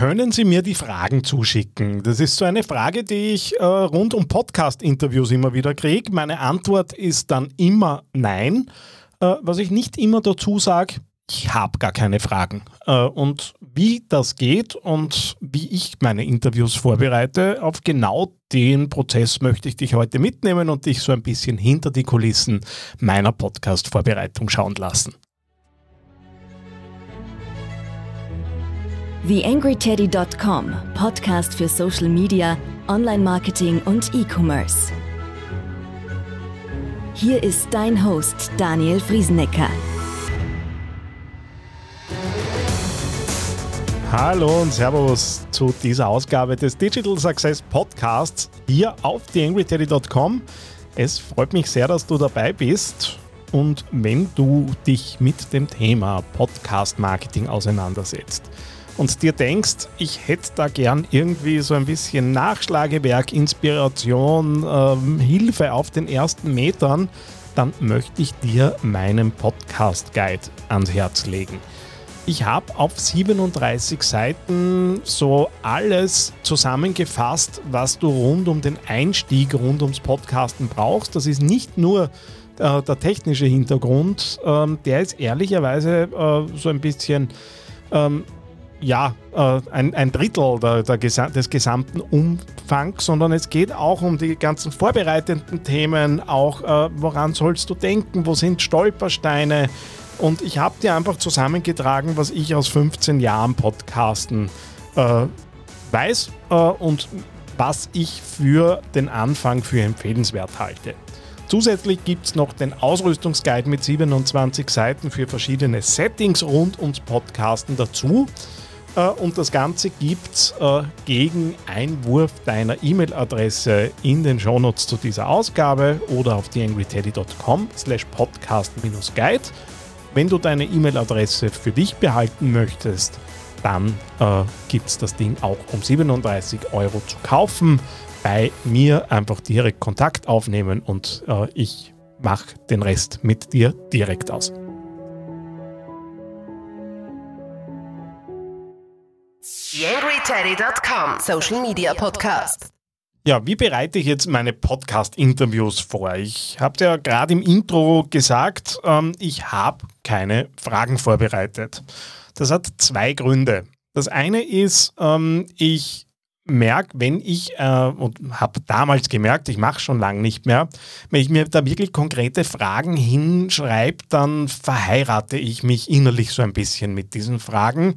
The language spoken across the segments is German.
können Sie mir die Fragen zuschicken? Das ist so eine Frage, die ich äh, rund um Podcast-Interviews immer wieder kriege. Meine Antwort ist dann immer nein. Äh, was ich nicht immer dazu sage, ich habe gar keine Fragen. Äh, und wie das geht und wie ich meine Interviews vorbereite, auf genau den Prozess möchte ich dich heute mitnehmen und dich so ein bisschen hinter die Kulissen meiner Podcast-Vorbereitung schauen lassen. TheAngryTeddy.com, Podcast für Social Media, Online-Marketing und E-Commerce. Hier ist dein Host Daniel Friesenecker. Hallo und Servus zu dieser Ausgabe des Digital Success Podcasts hier auf TheAngryTeddy.com. Es freut mich sehr, dass du dabei bist. Und wenn du dich mit dem Thema Podcast Marketing auseinandersetzt, und dir denkst, ich hätte da gern irgendwie so ein bisschen Nachschlagewerk, Inspiration, ähm, Hilfe auf den ersten Metern, dann möchte ich dir meinen Podcast Guide ans Herz legen. Ich habe auf 37 Seiten so alles zusammengefasst, was du rund um den Einstieg, rund ums Podcasten brauchst. Das ist nicht nur äh, der technische Hintergrund, ähm, der ist ehrlicherweise äh, so ein bisschen ähm, ja, äh, ein, ein Drittel der, der Gesa des gesamten Umfangs, sondern es geht auch um die ganzen vorbereitenden Themen, auch äh, woran sollst du denken, wo sind Stolpersteine. Und ich habe dir einfach zusammengetragen, was ich aus 15 Jahren Podcasten äh, weiß äh, und was ich für den Anfang für empfehlenswert halte. Zusätzlich gibt es noch den Ausrüstungsguide mit 27 Seiten für verschiedene Settings rund ums Podcasten dazu. Äh, und das Ganze gibt es äh, gegen Einwurf deiner E-Mail-Adresse in den Shownotes zu dieser Ausgabe oder auf theangryteddy.com slash podcast-guide. Wenn du deine E-Mail-Adresse für dich behalten möchtest, dann äh, gibt es das Ding auch um 37 Euro zu kaufen. Bei mir einfach direkt Kontakt aufnehmen und äh, ich mache den Rest mit dir direkt aus. YangryTeddy.com Social Media Podcast. Ja, wie bereite ich jetzt meine Podcast-Interviews vor? Ich habe ja gerade im Intro gesagt, ähm, ich habe keine Fragen vorbereitet. Das hat zwei Gründe. Das eine ist, ähm, ich merke, wenn ich, äh, und habe damals gemerkt, ich mache schon lange nicht mehr, wenn ich mir da wirklich konkrete Fragen hinschreibe, dann verheirate ich mich innerlich so ein bisschen mit diesen Fragen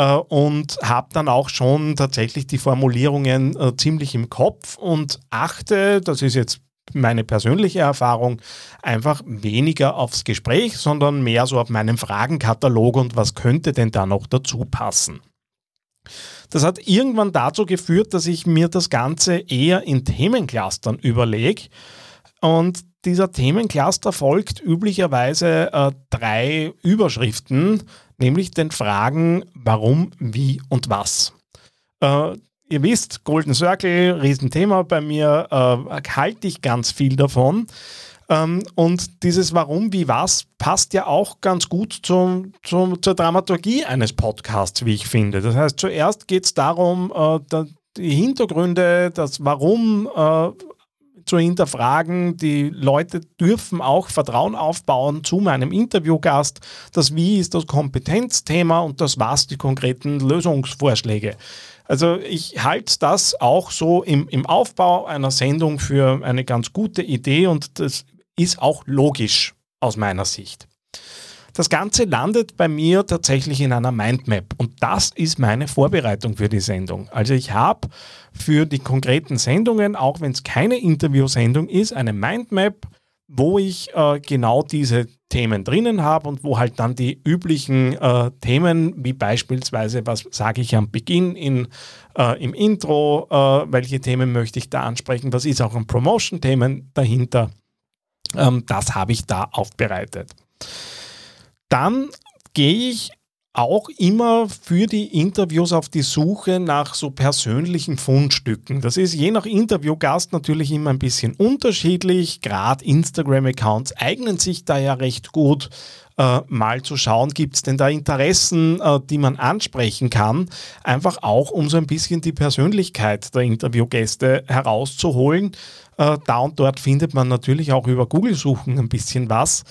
und habe dann auch schon tatsächlich die Formulierungen äh, ziemlich im Kopf und achte, das ist jetzt meine persönliche Erfahrung, einfach weniger aufs Gespräch, sondern mehr so auf meinen Fragenkatalog und was könnte denn da noch dazu passen. Das hat irgendwann dazu geführt, dass ich mir das Ganze eher in Themenclustern überlege. Und dieser Themencluster folgt üblicherweise äh, drei Überschriften, nämlich den Fragen warum, wie und was. Äh, ihr wisst, Golden Circle, Riesenthema bei mir, äh, halte ich ganz viel davon. Ähm, und dieses Warum, wie, was passt ja auch ganz gut zum, zum, zur Dramaturgie eines Podcasts, wie ich finde. Das heißt, zuerst geht es darum, äh, die Hintergründe, das Warum äh, zu hinterfragen. Die Leute dürfen auch Vertrauen aufbauen zu meinem Interviewgast. Das Wie ist das Kompetenzthema und das Was die konkreten Lösungsvorschläge. Also ich halte das auch so im, im Aufbau einer Sendung für eine ganz gute Idee und das ist auch logisch aus meiner Sicht. Das Ganze landet bei mir tatsächlich in einer Mindmap und das ist meine Vorbereitung für die Sendung. Also ich habe für die konkreten Sendungen, auch wenn es keine Interviewsendung ist, eine Mindmap, wo ich äh, genau diese Themen drinnen habe und wo halt dann die üblichen äh, Themen, wie beispielsweise, was sage ich am Beginn in, äh, im Intro, äh, welche Themen möchte ich da ansprechen, was ist auch an Promotion-Themen dahinter, ähm, das habe ich da aufbereitet. Dann gehe ich auch immer für die Interviews auf die Suche nach so persönlichen Fundstücken. Das ist je nach Interviewgast natürlich immer ein bisschen unterschiedlich. Gerade Instagram-Accounts eignen sich da ja recht gut, äh, mal zu schauen, gibt es denn da Interessen, äh, die man ansprechen kann. Einfach auch, um so ein bisschen die Persönlichkeit der Interviewgäste herauszuholen. Äh, da und dort findet man natürlich auch über Google-Suchen ein bisschen was.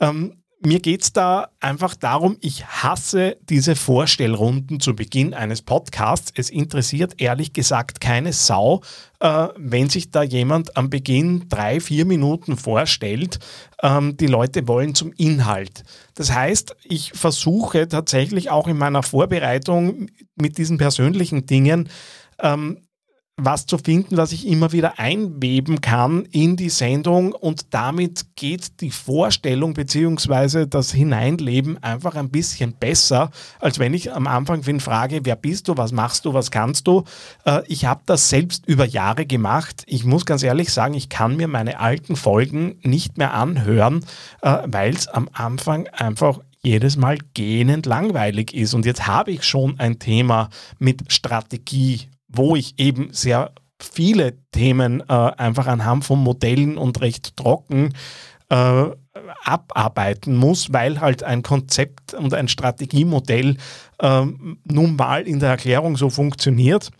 Ähm, mir geht es da einfach darum, ich hasse diese Vorstellrunden zu Beginn eines Podcasts. Es interessiert ehrlich gesagt keine Sau, äh, wenn sich da jemand am Beginn drei, vier Minuten vorstellt. Ähm, die Leute wollen zum Inhalt. Das heißt, ich versuche tatsächlich auch in meiner Vorbereitung mit diesen persönlichen Dingen ähm, was zu finden, was ich immer wieder einweben kann in die Sendung und damit geht die Vorstellung bzw. das Hineinleben einfach ein bisschen besser, als wenn ich am Anfang bin frage, wer bist du, was machst du, was kannst du. Äh, ich habe das selbst über Jahre gemacht. Ich muss ganz ehrlich sagen, ich kann mir meine alten Folgen nicht mehr anhören, äh, weil es am Anfang einfach jedes Mal gähnend langweilig ist. Und jetzt habe ich schon ein Thema mit Strategie wo ich eben sehr viele Themen äh, einfach anhand von Modellen und recht trocken äh, abarbeiten muss, weil halt ein Konzept und ein Strategiemodell äh, nun mal in der Erklärung so funktioniert,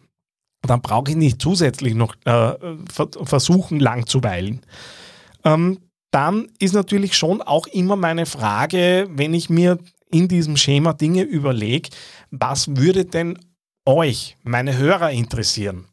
dann brauche ich nicht zusätzlich noch äh, versuchen, lang zu weilen. Ähm, dann ist natürlich schon auch immer meine Frage, wenn ich mir in diesem Schema Dinge überlege, was würde denn euch, meine Hörer interessieren.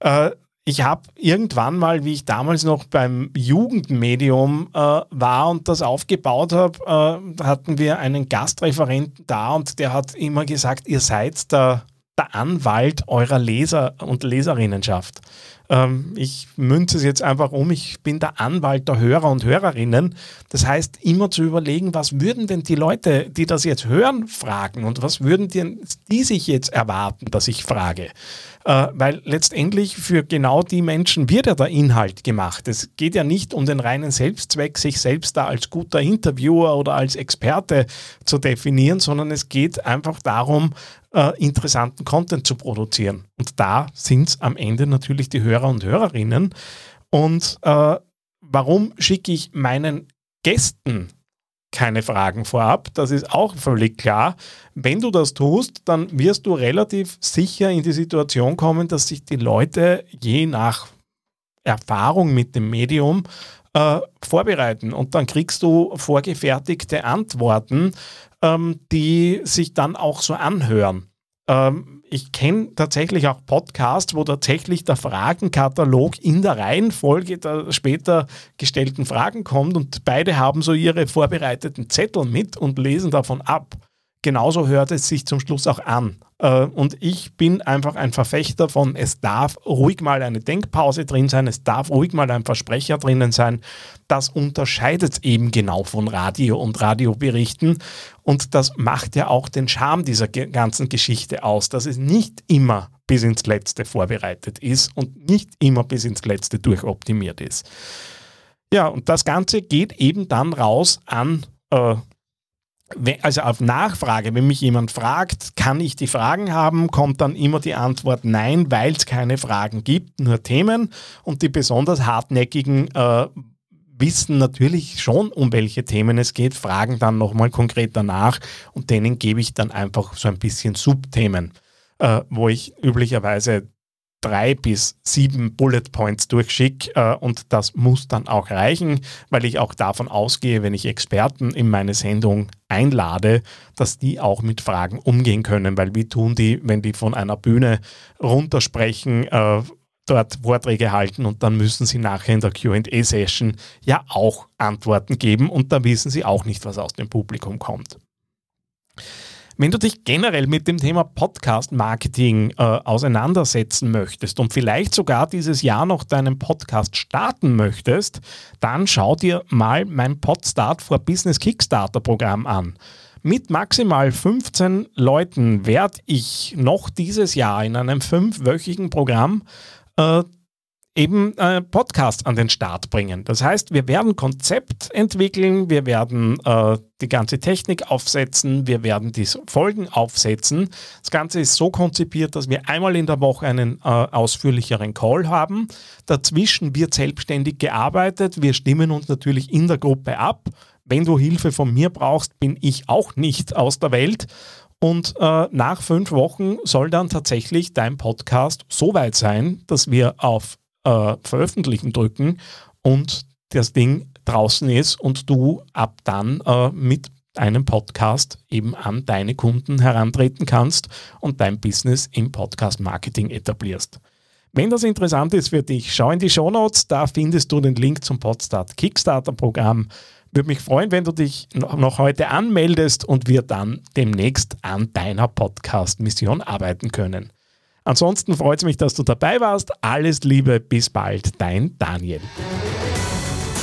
Äh, ich habe irgendwann mal, wie ich damals noch beim Jugendmedium äh, war und das aufgebaut habe, äh, hatten wir einen Gastreferenten da und der hat immer gesagt, ihr seid der, der Anwalt eurer Leser und Leserinnenschaft. Ähm, ich münze es jetzt einfach um, ich bin der Anwalt der Hörer und Hörerinnen. Das heißt, immer zu überlegen, was würden denn die Leute, die das jetzt hören, fragen und was würden die, die sich jetzt erwarten, dass ich frage. Äh, weil letztendlich für genau die Menschen wird ja der Inhalt gemacht. Es geht ja nicht um den reinen Selbstzweck, sich selbst da als guter Interviewer oder als Experte zu definieren, sondern es geht einfach darum, äh, interessanten Content zu produzieren. Und da sind es am Ende natürlich die Hörer und Hörerinnen. Und äh, warum schicke ich meinen Gästen keine Fragen vorab? Das ist auch völlig klar. Wenn du das tust, dann wirst du relativ sicher in die Situation kommen, dass sich die Leute je nach Erfahrung mit dem Medium äh, vorbereiten und dann kriegst du vorgefertigte Antworten, ähm, die sich dann auch so anhören. Ähm, ich kenne tatsächlich auch Podcasts, wo tatsächlich der Fragenkatalog in der Reihenfolge der später gestellten Fragen kommt und beide haben so ihre vorbereiteten Zettel mit und lesen davon ab genauso hört es sich zum Schluss auch an. Äh, und ich bin einfach ein Verfechter von, es darf ruhig mal eine Denkpause drin sein, es darf ruhig mal ein Versprecher drinnen sein. Das unterscheidet eben genau von Radio und Radioberichten. Und das macht ja auch den Charme dieser ganzen Geschichte aus, dass es nicht immer bis ins Letzte vorbereitet ist und nicht immer bis ins Letzte durchoptimiert ist. Ja, und das Ganze geht eben dann raus an äh, also auf Nachfrage, wenn mich jemand fragt, kann ich die Fragen haben, kommt dann immer die Antwort nein, weil es keine Fragen gibt, nur Themen. Und die besonders hartnäckigen äh, wissen natürlich schon, um welche Themen es geht, fragen dann nochmal konkret danach und denen gebe ich dann einfach so ein bisschen Subthemen, äh, wo ich üblicherweise drei bis sieben Bullet Points durchschicke äh, und das muss dann auch reichen, weil ich auch davon ausgehe, wenn ich Experten in meine Sendung einlade, dass die auch mit Fragen umgehen können, weil wie tun die, wenn die von einer Bühne runtersprechen, äh, dort Vorträge halten und dann müssen sie nachher in der QA-Session ja auch Antworten geben und da wissen sie auch nicht, was aus dem Publikum kommt. Wenn du dich generell mit dem Thema Podcast-Marketing äh, auseinandersetzen möchtest und vielleicht sogar dieses Jahr noch deinen Podcast starten möchtest, dann schau dir mal mein Podstart for Business Kickstarter Programm an. Mit maximal 15 Leuten werde ich noch dieses Jahr in einem fünfwöchigen Programm äh, eben äh, Podcast an den Start bringen. Das heißt, wir werden Konzept entwickeln, wir werden äh, die ganze Technik aufsetzen, wir werden die Folgen aufsetzen. Das Ganze ist so konzipiert, dass wir einmal in der Woche einen äh, ausführlicheren Call haben. Dazwischen wird selbstständig gearbeitet. Wir stimmen uns natürlich in der Gruppe ab. Wenn du Hilfe von mir brauchst, bin ich auch nicht aus der Welt. Und äh, nach fünf Wochen soll dann tatsächlich dein Podcast so weit sein, dass wir auf äh, Veröffentlichen drücken und das Ding draußen ist und du ab dann äh, mit einem Podcast eben an deine Kunden herantreten kannst und dein Business im Podcast Marketing etablierst. Wenn das interessant ist für dich, schau in die Show Notes, da findest du den Link zum Podstart Kickstarter Programm. Würde mich freuen, wenn du dich noch heute anmeldest und wir dann demnächst an deiner Podcast-Mission arbeiten können. Ansonsten freut es mich, dass du dabei warst. Alles Liebe, bis bald, dein Daniel.